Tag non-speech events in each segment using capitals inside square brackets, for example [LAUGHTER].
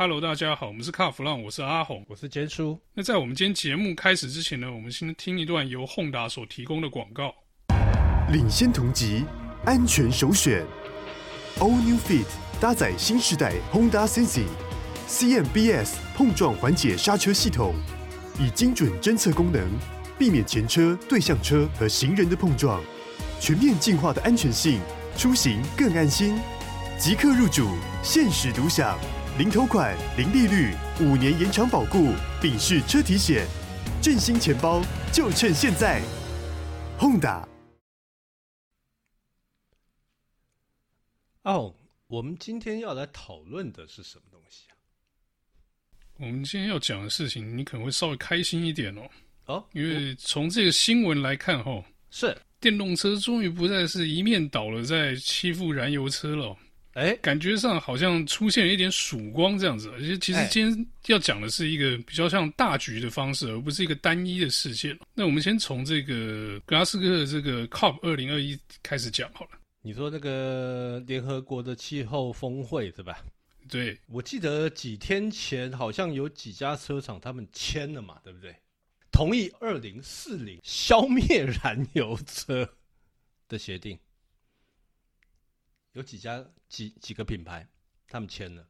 Hello，大家好，我们是卡弗浪，我是阿红，我是坚叔。那在我们今天节目开始之前呢，我们先听一段由 Honda 所提供的广告。领先同级，安全首选。All New Fit 搭载新时代 Honda Sensing CMBS 碰撞缓解刹车系统，以精准侦测功能，避免前车、对向车和行人的碰撞，全面进化的安全性，出行更安心。即刻入主，限时独享。零头款、零利率、五年延长保固，丙式车体险，振兴钱包就趁现在！Honda。哦，我们今天要来讨论的是什么东西啊？我们今天要讲的事情，你可能会稍微开心一点哦。哦，因为从这个新闻来看，哦，是电动车终于不再是一面倒了，在欺负燃油车了。哎，感觉上好像出现了一点曙光这样子，而且其实今天要讲的是一个比较像大局的方式，而不是一个单一的事件。那我们先从这个格拉斯哥的这个 COP 二零二一开始讲好了。你说那个联合国的气候峰会是吧？对，我记得几天前好像有几家车厂他们签了嘛，对不对？同意二零四零消灭燃油车的协定。有几家几几个品牌，他们签了。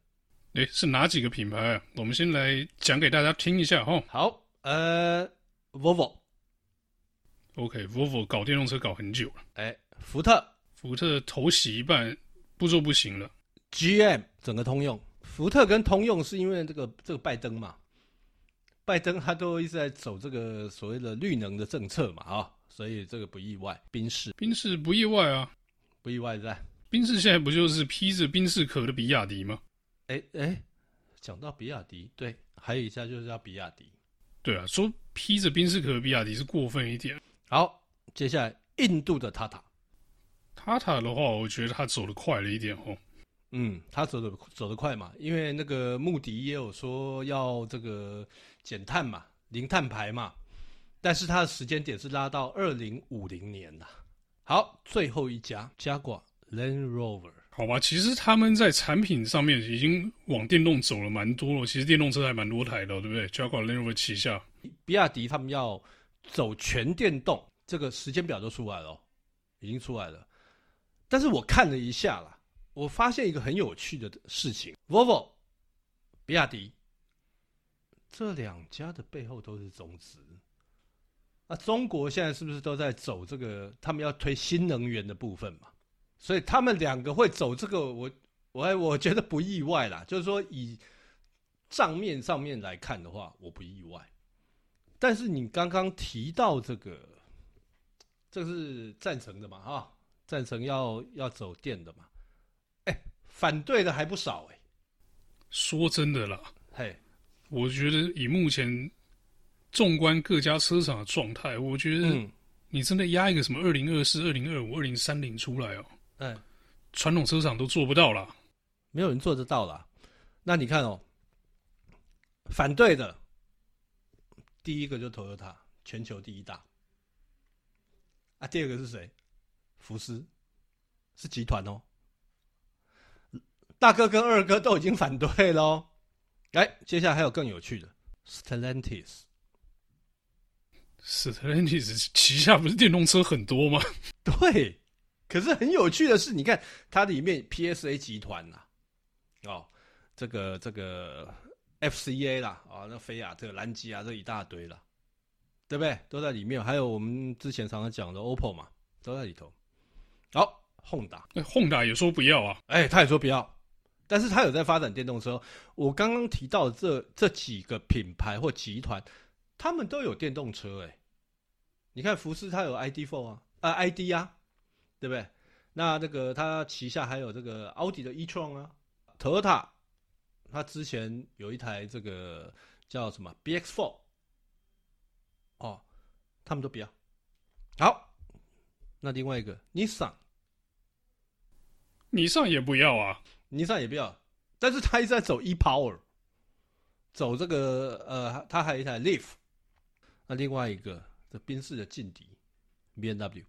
诶，是哪几个品牌啊？我们先来讲给大家听一下哈。好，呃，Volvo。OK，Volvo 搞电动车搞很久了。哎，福特，福特头洗一半，不做不行了。GM 整个通用，福特跟通用是因为这个这个拜登嘛，拜登他都一直在走这个所谓的绿能的政策嘛，啊，所以这个不意外。宾士，宾士不意外啊，不意外在。宾士现在不就是披着宾士壳的比亚迪吗？哎哎，讲到比亚迪，对，还有一家就是叫比亚迪。对啊，说披着宾士壳的比亚迪是过分一点。好，接下来印度的 Tata，Tata 的话，我觉得他走得快了一点哦。嗯，他走得走得快嘛，因为那个穆迪也有说要这个减碳嘛，零碳排嘛，但是他的时间点是拉到二零五零年的。好，最后一家加挂。Land Rover，好吧，其实他们在产品上面已经往电动走了蛮多了。其实电动车还蛮多台的，对不对？Jaguar Land Rover 旗下，比亚迪他们要走全电动，这个时间表都出来了，已经出来了。但是我看了一下啦，我发现一个很有趣的事情：Volvo、比亚迪这两家的背后都是中资。那中国现在是不是都在走这个？他们要推新能源的部分嘛？所以他们两个会走这个，我我我觉得不意外啦。就是说，以账面上面来看的话，我不意外。但是你刚刚提到这个，这是赞成的嘛？哈，赞成要要走电的嘛？哎，反对的还不少哎。说真的啦，嘿，我觉得以目前纵观各家车厂的状态，我觉得你真的压一个什么二零二四、二零二五、二零三零出来哦。嗯，传统车厂都做不到了，没有人做得到了。那你看哦，反对的，第一个就 Toyota，全球第一大。啊，第二个是谁？福斯，是集团哦。大哥跟二哥都已经反对喽。来，接下来还有更有趣的，Stellantis。Stellantis 旗下不是电动车很多吗？对。可是很有趣的是，你看它里面 PSA 集团呐，哦，这个这个 FCA 啦，啊、哦，那菲亚特、兰基啊，这一大堆了，对不对？都在里面。还有我们之前常常讲的 OPPO 嘛，都在里头。好，Honda，那 Honda 也说不要啊，哎，他也说不要，但是他有在发展电动车。我刚刚提到的这这几个品牌或集团，他们都有电动车。哎，你看福斯，它有 ID.4 啊，啊，ID 啊。对不对？那这个他旗下还有这个奥迪的 e-tron 啊，Toyota，他之前有一台这个叫什么 BX4，哦，他们都不要。好，那另外一个 Nissan，尼桑也不要啊，尼桑也不要，但是他一直在走 e-power，走这个呃，他还有一台 Leaf，那另外一个这宾士的劲敌 BMW。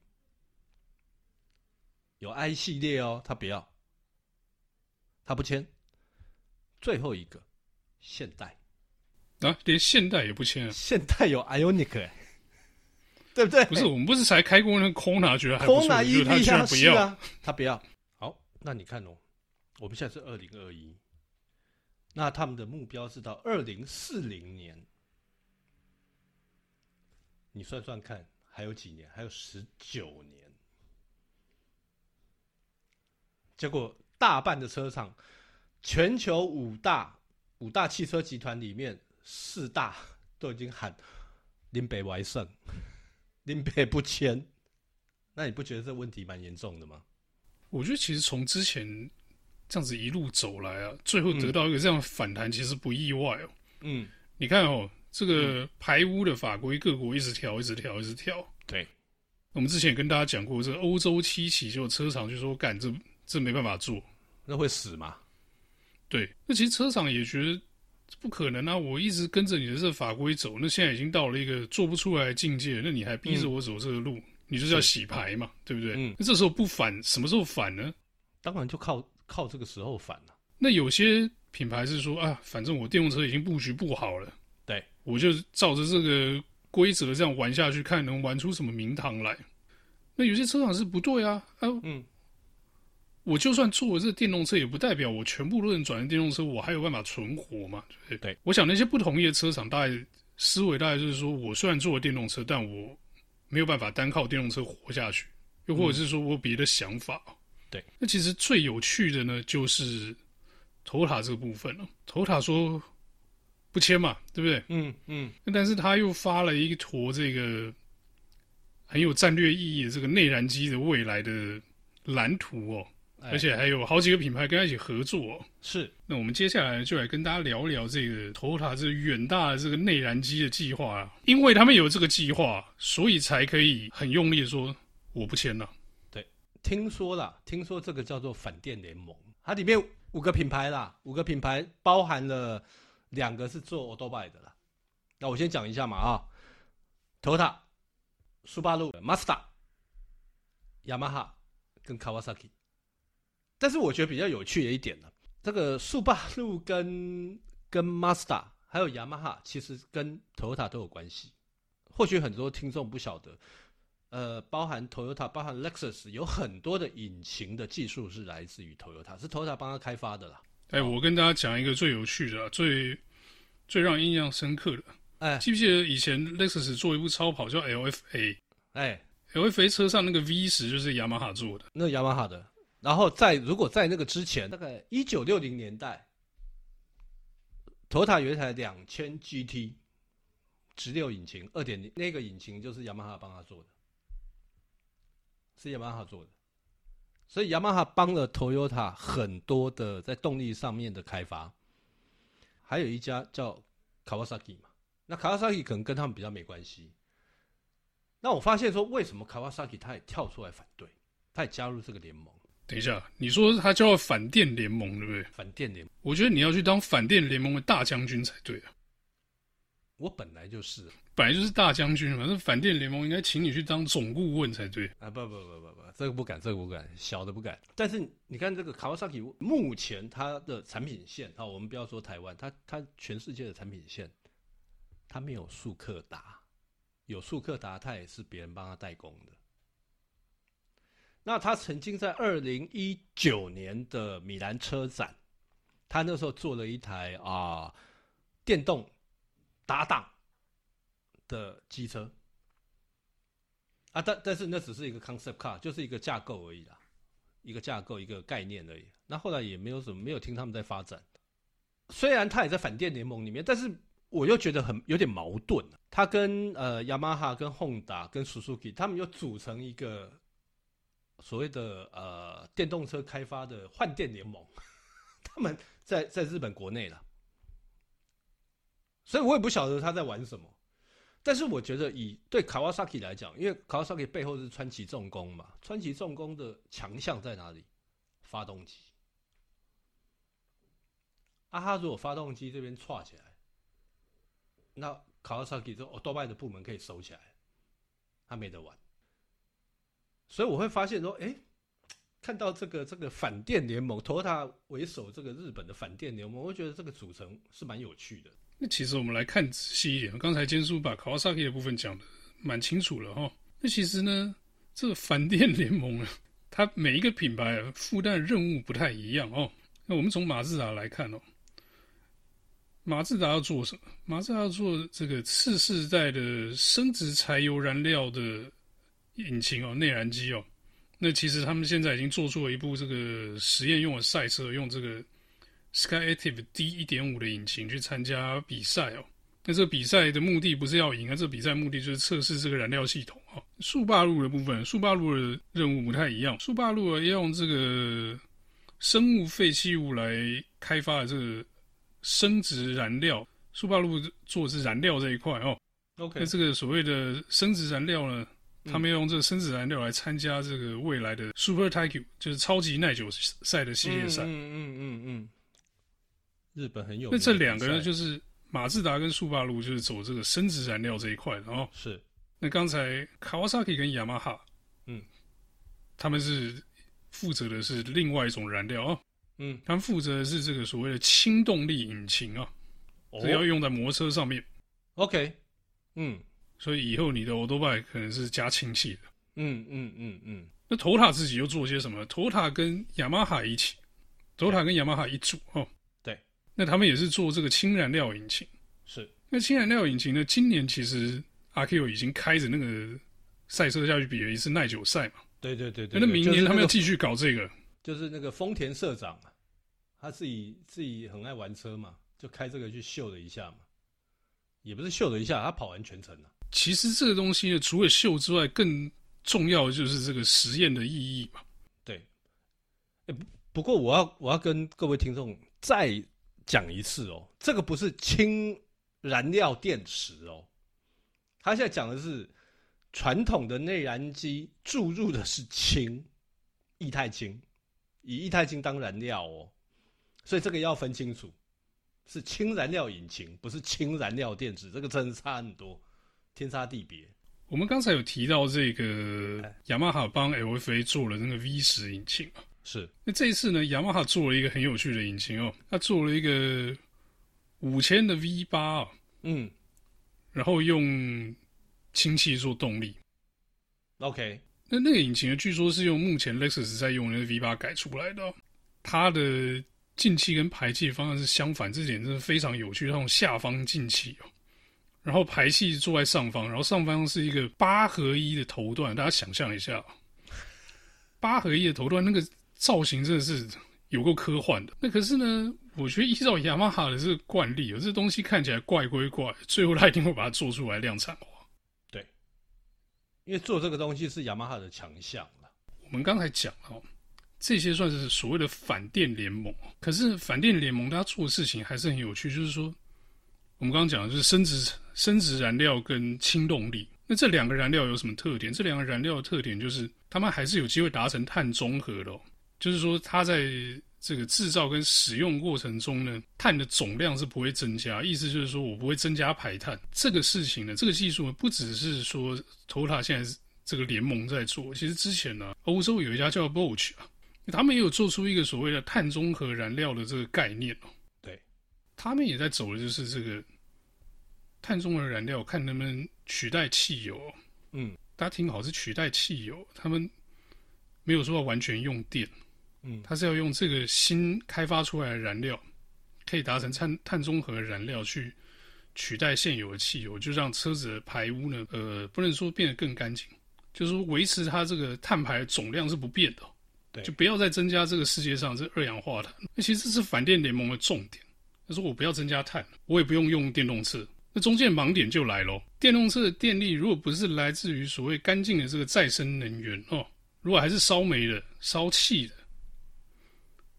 有 i 系列哦，他不要，他不签。最后一个现代啊，连现代也不签啊？现代有 Ionic，欸、对不对？不是，我们不是才开过那个 Kona，觉得还不错，Kona EV 他居然不要，啊，他不要。好，那你看哦，我们现在是二零二一，那他们的目标是到二零四零年，你算算看，还有几年？还有十九年。结果大半的车厂，全球五大五大汽车集团里面，四大都已经喊林北为胜，林北不签，那你不觉得这问题蛮严重的吗？我觉得其实从之前这样子一路走来啊，最后得到一个这样反弹，其实不意外哦。嗯，你看哦，这个排污的法规各国一直调，一直调，一直调。对，我们之前也跟大家讲过，这个欧洲七起就车厂就说干这这没办法做，那会死吗？对，那其实车厂也觉得不可能啊！我一直跟着你的这个法规走，那现在已经到了一个做不出来的境界，那你还逼着我走这个路，嗯、你就是要洗牌嘛，对不对？嗯，那这时候不反，什么时候反呢？当然就靠靠这个时候反了。那有些品牌是说啊，反正我电动车已经布局不好了，对，我就照着这个规则这样玩下去，看能玩出什么名堂来。那有些车厂是不对啊，啊，嗯。我就算做了这电动车，也不代表我全部都能转成电动车，我还有办法存活嘛？对不对？我想那些不同意的车厂，大概思维大概就是说，我虽然做了电动车，但我没有办法单靠电动车活下去，又或者是说我有别的想法。对，那其实最有趣的呢，就是 Toyota 这个部分了。Toyota 说不签嘛，对不对？嗯嗯。但是他又发了一坨这个很有战略意义的这个内燃机的未来的蓝图哦。而且还有好几个品牌跟他一起合作，哦，是。那我们接下来就来跟大家聊聊这个 Toyota 这个远大的这个内燃机的计划啊。因为他们有这个计划，所以才可以很用力的说我不签了。对，听说了，听说这个叫做反电联盟，它里面五个品牌啦，五个品牌包含了两个是做 Autobike 的啦。那我先讲一下嘛啊，Toyota、Subaru、Mazda、Yamaha 跟 Kawasaki。但是我觉得比较有趣的一点呢，这个速霸陆跟跟 Mazda 还有雅马哈，其实跟 Toyota 都有关系。或许很多听众不晓得，呃，包含 Toyota、包含 Lexus 有很多的引擎的技术是来自于 Toyota，是 Toyota 帮他开发的啦。哎、欸，我跟大家讲一个最有趣的、最最让人印象深刻的。哎，记不记得以前 Lexus 做一部超跑叫 LFA？哎，LFA 车上那个 V 十就是雅马哈做的，那雅马哈的。然后在如果在那个之前，大概一九六零年代，Toyota 有一台两千 GT 直六引擎二点零，那个引擎就是雅马哈帮他做的，是雅马哈做的，所以雅马哈帮了 Toyota 很多的在动力上面的开发，还有一家叫 Kawasaki 嘛，那 Kawasaki 可能跟他们比较没关系。那我发现说，为什么 Kawasaki 他也跳出来反对，他也加入这个联盟？等一下，你说他叫反电联盟，对不对？反电联盟，我觉得你要去当反电联盟的大将军才对啊。我本来就是，本来就是大将军，反正反电联盟应该请你去当总顾问才对啊！不不不不不，这个不敢，这个不敢，小的不敢。但是你看这个卡瓦萨基，目前它的产品线，好，我们不要说台湾，它它全世界的产品线，它没有速克达，有速克达，它也是别人帮他代工的。那他曾经在二零一九年的米兰车展，他那时候做了一台啊、电动搭档的机车啊，但但是那只是一个 concept car，就是一个架构而已啦，一个架构一个概念而已。那后来也没有什么，没有听他们在发展。虽然他也在反电联盟里面，但是我又觉得很有点矛盾。他跟呃雅马哈、跟 Honda、跟 Suzuki，他们又组成一个。所谓的呃电动车开发的换电联盟，[LAUGHS] 他们在在日本国内了，所以我也不晓得他在玩什么。但是我觉得以对 Kawasaki 来讲，因为 Kawasaki 背后是川崎重工嘛，川崎重工的强项在哪里？发动机。啊哈，如果发动机这边串起来，那 Kawasaki 这 Autobike 的部门可以收起来，他没得玩。所以我会发现说，哎，看到这个这个反电联盟，Toyota 为首这个日本的反电联盟，我觉得这个组成是蛮有趣的。那其实我们来看仔细一点，刚才坚叔把 Kawasaki 的部分讲的蛮清楚了哈。那其实呢，这个反电联盟啊，它每一个品牌负担的任务不太一样哦。那我们从马自达来看哦，马自达要做什么？马自达要做这个次世代的生质柴油燃料的引擎哦，内燃机哦。那其实他们现在已经做出了一部这个实验用的赛车，用这个 Skyactiv D 一点五的引擎去参加比赛哦。那这个比赛的目的不是要赢啊，这个比赛目的就是测试这个燃料系统啊。速霸路的部分，速霸路的任务不太一样，速霸路要用这个生物废弃物来开发的这个生殖燃料。速霸路做的是燃料这一块哦。OK，那这个所谓的生殖燃料呢？他们要用这个生质燃料来参加这个未来的 Super Taikyu，就是超级耐久赛的系列赛。嗯嗯嗯嗯。日本很有。那这两个呢，就是马自达跟速霸路，就是走这个生质燃料这一块的哦。是。那刚才 Kawasaki 跟雅马哈，嗯，他们是负责的是另外一种燃料哦。嗯。他们负责的是这个所谓的轻动力引擎啊，这要用在摩托车上面。OK。嗯。所以以后你的欧多拜可能是加氢气的。嗯嗯嗯嗯。那 Toyota 自己又做些什么？Toyota 跟雅马哈一起，Toyota 跟雅马哈一组哦。对。那他们也是做这个氢燃料引擎。是。那氢燃料引擎呢？今年其实 RKO 已经开着那个赛车下去比了一次耐久赛嘛。对对对对。那明年他们要继续搞这个。就是那个丰田社长啊，他自己自己很爱玩车嘛，就开这个去秀了一下嘛。也不是秀了一下，他跑完全程了。其实这个东西呢，除了秀之外，更重要的就是这个实验的意义嘛。对。不不过我要我要跟各位听众再讲一次哦，这个不是氢燃料电池哦，他现在讲的是传统的内燃机注入的是氢，液态氢，以液态氢当燃料哦，所以这个要分清楚，是氢燃料引擎，不是氢燃料电池，这个真的差很多。天差地别。我们刚才有提到这个雅马哈帮 LFA 做了那个 V 十引擎嘛，是。那这一次呢，雅马哈做了一个很有趣的引擎哦，它做了一个五千的 V 八啊，嗯，然后用氢气做动力。OK，那那个引擎呢，据说是用目前 Lexus 在用的那个 V 八改出来的，它的进气跟排气方向是相反，这点真的非常有趣，它用下方进气哦。然后排气坐在上方，然后上方是一个八合一的头段，大家想象一下，八合一的头段那个造型真的是有够科幻的。那可是呢，我觉得依照雅马哈的这个惯例，有这东西看起来怪归怪，最后他一定会把它做出来量产化。对，因为做这个东西是雅马哈的强项。我们刚才讲了，这些算是所谓的反电联盟，可是反电联盟他做的事情还是很有趣，就是说。我们刚刚讲的就是生质生质燃料跟氢动力，那这两个燃料有什么特点？这两个燃料的特点就是，它们还是有机会达成碳中和的哦。就是说，它在这个制造跟使用过程中呢，碳的总量是不会增加。意思就是说我不会增加排碳。这个事情呢，这个技术呢，不只是说 Toyota 现在这个联盟在做，其实之前呢，欧洲有一家叫 Bosch 啊，他们也有做出一个所谓的碳中和燃料的这个概念哦。对他们也在走的就是这个碳中和燃料，看能不能取代汽油。嗯，大家听好，是取代汽油。他们没有说要完全用电，嗯，他是要用这个新开发出来的燃料，可以达成碳碳中和的燃料去取代现有的汽油，就让车子的排污呢，呃，不能说变得更干净，就是说维持它这个碳排总量是不变的。对，就不要再增加这个世界上这二氧化碳。那其实这是反电联盟的重点。他说：“我不要增加碳，我也不用用电动车。那中间盲点就来喽。电动车的电力如果不是来自于所谓干净的这个再生能源哦，如果还是烧煤的、烧气的，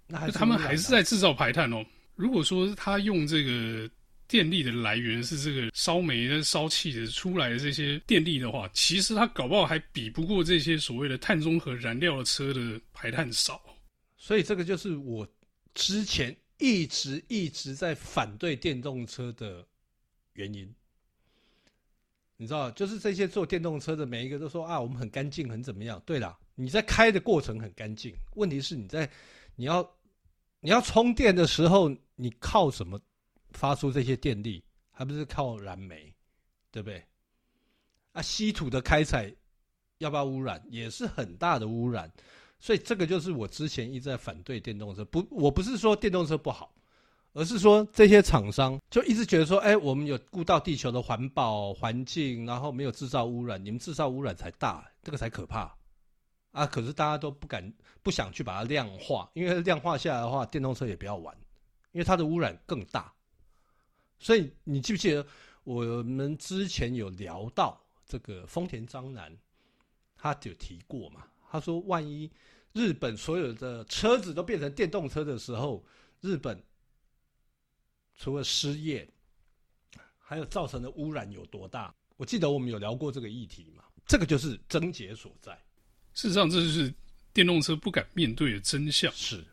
那他们还是在制造排碳哦。如果说他用这个电力的来源是这个烧煤的、烧气的出来的这些电力的话，其实他搞不好还比不过这些所谓的碳中和燃料的车的排碳少。所以这个就是我之前。”一直一直在反对电动车的原因，你知道，就是这些坐电动车的每一个都说啊，我们很干净，很怎么样？对啦，你在开的过程很干净，问题是你在你要你要充电的时候，你靠什么发出这些电力？还不是靠燃煤，对不对？啊，稀土的开采要不要污染？也是很大的污染。所以这个就是我之前一直在反对电动车。不，我不是说电动车不好，而是说这些厂商就一直觉得说，哎，我们有顾到地球的环保环境，然后没有制造污染，你们制造污染才大，这个才可怕啊！可是大家都不敢、不想去把它量化，因为量化下来的话，电动车也不要玩，因为它的污染更大。所以你记不记得我们之前有聊到这个丰田章男，他就提过嘛？他说，万一日本所有的车子都变成电动车的时候，日本除了失业，还有造成的污染有多大？我记得我们有聊过这个议题嘛？这个就是症结所在。事实上，这就是电动车不敢面对的真相。是，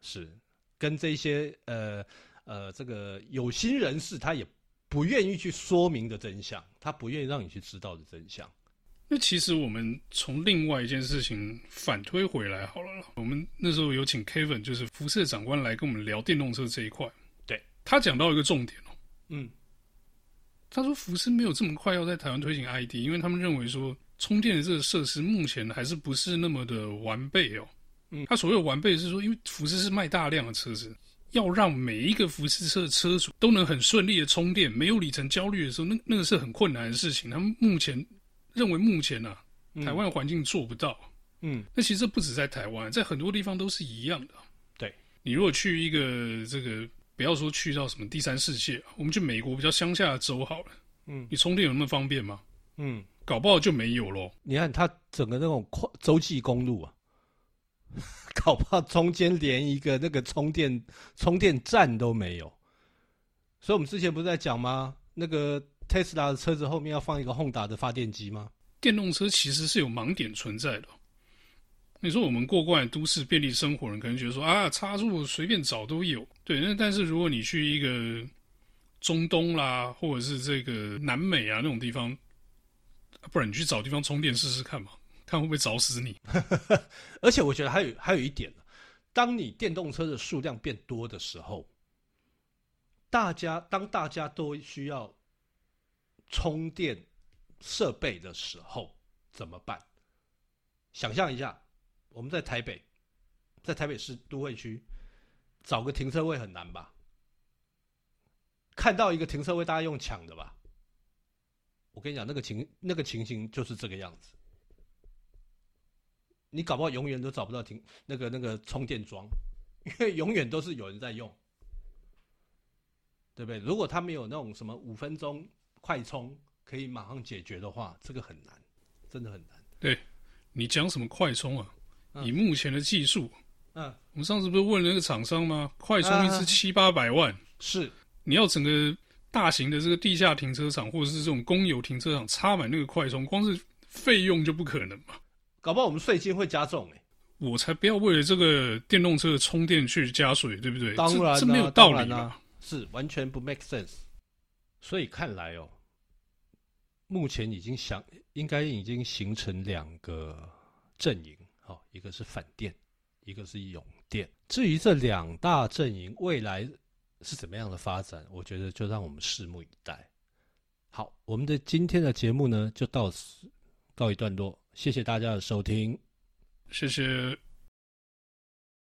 是跟这些呃。呃，这个有心人士他也不愿意去说明的真相，他不愿意让你去知道的真相。那其实我们从另外一件事情反推回来好了，我们那时候有请 Kevin，就是辐射长官来跟我们聊电动车这一块。对，他讲到一个重点哦，嗯，他说福斯没有这么快要在台湾推行 ID，因为他们认为说充电的这个设施目前还是不是那么的完备哦。嗯，他所谓的完备是说，因为福斯是卖大量的车子。要让每一个福斯车的车主都能很顺利的充电，没有里程焦虑的时候，那那个是很困难的事情。他们目前认为，目前啊，台湾环境做不到。嗯，那其实这不止在台湾，在很多地方都是一样的。对，你如果去一个这个，不要说去到什么第三世界，我们去美国比较乡下的州好了。嗯，你充电有那么方便吗？嗯，搞不好就没有咯。你看它整个那种快洲际公路啊。[LAUGHS] 搞不好中间连一个那个充电充电站都没有，所以我们之前不是在讲吗？那个特斯拉的车子后面要放一个 Honda 的发电机吗？电动车其实是有盲点存在的。你说我们过惯都市便利生活人，可能觉得说啊，插座随便找都有。对，那但是如果你去一个中东啦，或者是这个南美啊那种地方，不然你去找地方充电试试看嘛。看会不会找死你？[LAUGHS] 而且我觉得还有还有一点，当你电动车的数量变多的时候，大家当大家都需要充电设备的时候怎么办？想象一下，我们在台北，在台北市都会区找个停车位很难吧？看到一个停车位，大家用抢的吧？我跟你讲，那个情那个情形就是这个样子。你搞不好永远都找不到停那个那个充电桩，因 [LAUGHS] 为永远都是有人在用，对不对？如果他没有那种什么五分钟快充可以马上解决的话，这个很难，真的很难。对，你讲什么快充啊？嗯、以目前的技术，嗯，我们上次不是问了那个厂商吗？快充一次七八百万，啊、是你要整个大型的这个地下停车场或者是这种公有停车场插满那个快充，光是费用就不可能嘛。搞不好我们税金会加重哎！我才不要为了这个电动车的充电去加税，对不对？当然、啊，这没有道理啊，是完全不 make sense。所以看来哦，目前已经想应该已经形成两个阵营，好，一个是反电，一个是永电。至于这两大阵营未来是怎么样的发展，我觉得就让我们拭目以待。好，我们的今天的节目呢，就到此告一段落。谢谢大家的收听，谢谢。